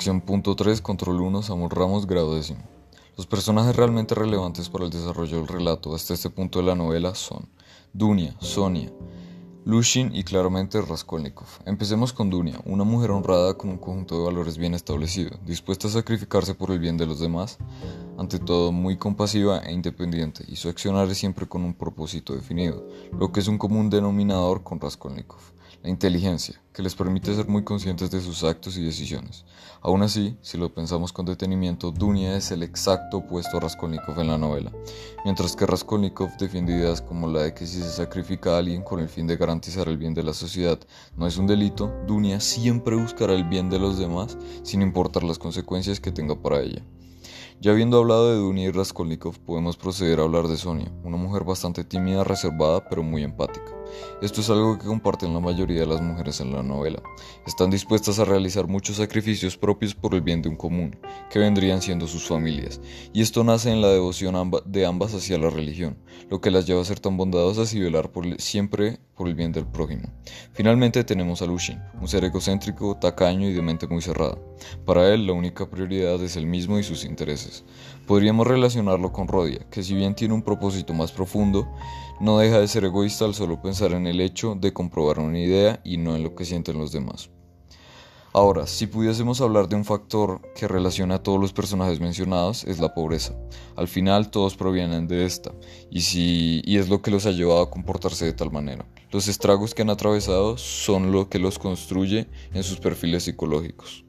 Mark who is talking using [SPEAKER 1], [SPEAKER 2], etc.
[SPEAKER 1] Acción punto 3, control 1, Samuel Ramos, grado décimo. Los personajes realmente relevantes para el desarrollo del relato hasta este punto de la novela son Dunia, Sonia, Lushin y claramente Raskolnikov. Empecemos con Dunia, una mujer honrada con un conjunto de valores bien establecido, dispuesta a sacrificarse por el bien de los demás, ante todo muy compasiva e independiente, y su accionar es siempre con un propósito definido, lo que es un común denominador con Raskolnikov la inteligencia, que les permite ser muy conscientes de sus actos y decisiones. Aún así, si lo pensamos con detenimiento, Dunia es el exacto opuesto a Raskolnikov en la novela. Mientras que Raskolnikov defiende ideas como la de que si se sacrifica a alguien con el fin de garantizar el bien de la sociedad no es un delito, Dunia siempre buscará el bien de los demás sin importar las consecuencias que tenga para ella. Ya habiendo hablado de Dunia y Raskolnikov, podemos proceder a hablar de Sonia, una mujer bastante tímida, reservada, pero muy empática. Esto es algo que comparten la mayoría de las mujeres en la novela. Están dispuestas a realizar muchos sacrificios propios por el bien de un común, que vendrían siendo sus familias, y esto nace en la devoción de ambas hacia la religión, lo que las lleva a ser tan bondadosas y velar siempre el bien del prójimo. Finalmente tenemos a Lushin, un ser egocéntrico, tacaño y de mente muy cerrada. Para él la única prioridad es el mismo y sus intereses. Podríamos relacionarlo con Rodia, que si bien tiene un propósito más profundo, no deja de ser egoísta al solo pensar en el hecho de comprobar una idea y no en lo que sienten los demás. Ahora, si pudiésemos hablar de un factor que relaciona a todos los personajes mencionados, es la pobreza. Al final todos provienen de esta, y, si, y es lo que los ha llevado a comportarse de tal manera. Los estragos que han atravesado son lo que los construye en sus perfiles psicológicos.